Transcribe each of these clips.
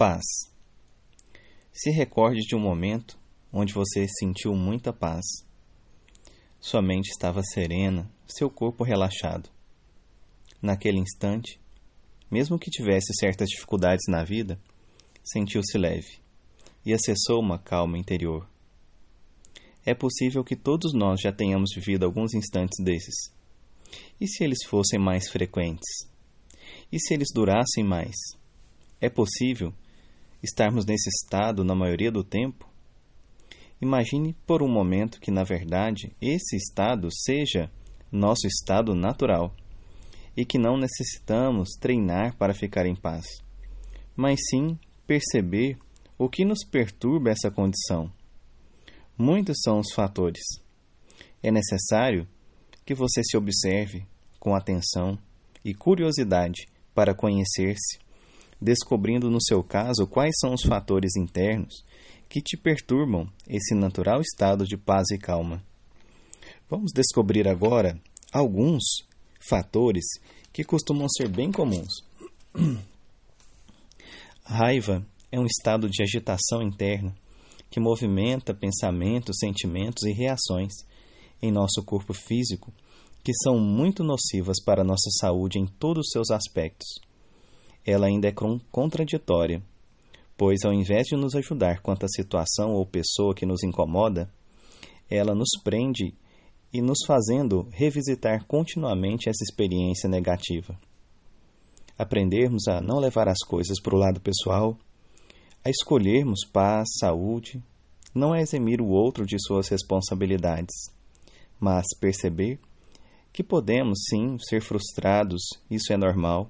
Paz. Se recorde de um momento onde você sentiu muita paz. Sua mente estava serena, seu corpo relaxado. Naquele instante, mesmo que tivesse certas dificuldades na vida, sentiu-se leve e acessou uma calma interior. É possível que todos nós já tenhamos vivido alguns instantes desses. E se eles fossem mais frequentes? E se eles durassem mais? É possível estarmos nesse estado na maioria do tempo? Imagine por um momento que, na verdade, esse estado seja nosso estado natural e que não necessitamos treinar para ficar em paz, mas sim perceber o que nos perturba essa condição. Muitos são os fatores. É necessário que você se observe com atenção e curiosidade para conhecer-se descobrindo no seu caso quais são os fatores internos que te perturbam esse natural estado de paz e calma. Vamos descobrir agora alguns fatores que costumam ser bem comuns. Raiva é um estado de agitação interna que movimenta pensamentos, sentimentos e reações em nosso corpo físico que são muito nocivas para a nossa saúde em todos os seus aspectos ela ainda é contraditória, pois ao invés de nos ajudar quanto à situação ou pessoa que nos incomoda, ela nos prende e nos fazendo revisitar continuamente essa experiência negativa. Aprendermos a não levar as coisas para o lado pessoal, a escolhermos paz, saúde, não é eximir o outro de suas responsabilidades, mas perceber que podemos sim ser frustrados, isso é normal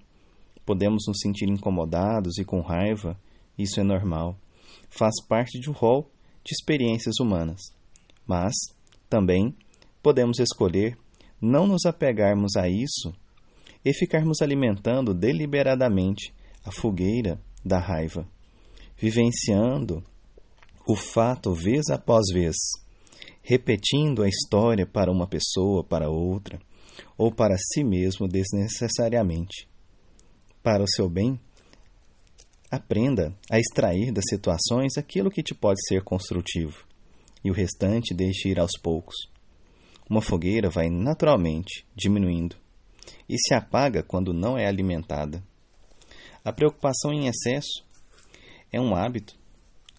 Podemos nos sentir incomodados e com raiva, isso é normal. Faz parte de um rol de experiências humanas. Mas, também, podemos escolher não nos apegarmos a isso e ficarmos alimentando deliberadamente a fogueira da raiva, vivenciando o fato vez após vez, repetindo a história para uma pessoa, para outra, ou para si mesmo desnecessariamente para o seu bem, aprenda a extrair das situações aquilo que te pode ser construtivo e o restante deixe ir aos poucos. Uma fogueira vai naturalmente diminuindo e se apaga quando não é alimentada. A preocupação em excesso é um hábito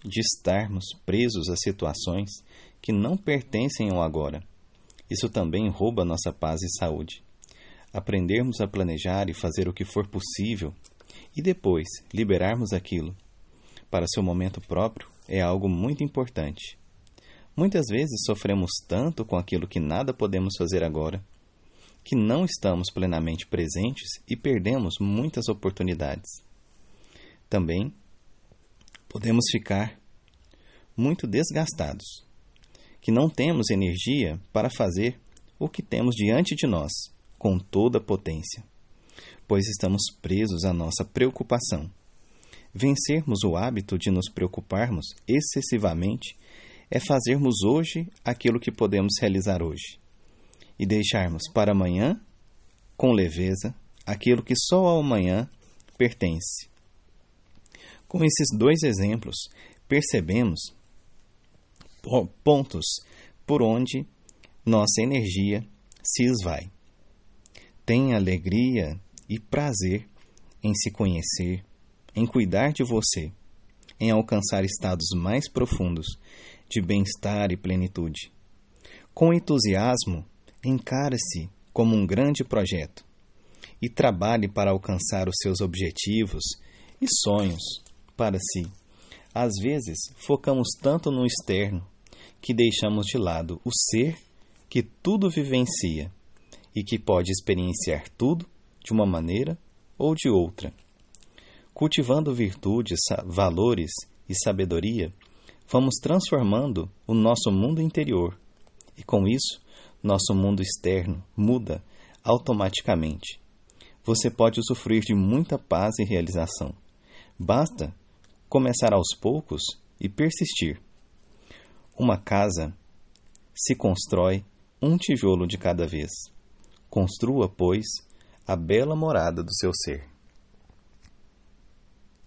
de estarmos presos a situações que não pertencem ao agora. Isso também rouba nossa paz e saúde aprendermos a planejar e fazer o que for possível e depois liberarmos aquilo para seu momento próprio é algo muito importante. Muitas vezes sofremos tanto com aquilo que nada podemos fazer agora, que não estamos plenamente presentes e perdemos muitas oportunidades. Também podemos ficar muito desgastados, que não temos energia para fazer o que temos diante de nós com toda a potência, pois estamos presos à nossa preocupação. Vencermos o hábito de nos preocuparmos excessivamente é fazermos hoje aquilo que podemos realizar hoje e deixarmos para amanhã, com leveza, aquilo que só ao amanhã pertence. Com esses dois exemplos, percebemos pontos por onde nossa energia se esvai. Tenha alegria e prazer em se conhecer, em cuidar de você, em alcançar estados mais profundos de bem-estar e plenitude. Com entusiasmo, encare-se como um grande projeto e trabalhe para alcançar os seus objetivos e sonhos para si. Às vezes, focamos tanto no externo que deixamos de lado o ser que tudo vivencia e que pode experienciar tudo de uma maneira ou de outra. Cultivando virtudes, valores e sabedoria, vamos transformando o nosso mundo interior e, com isso, nosso mundo externo muda automaticamente. Você pode usufruir de muita paz e realização. Basta começar aos poucos e persistir. Uma casa se constrói um tijolo de cada vez. Construa, pois, a bela morada do seu ser.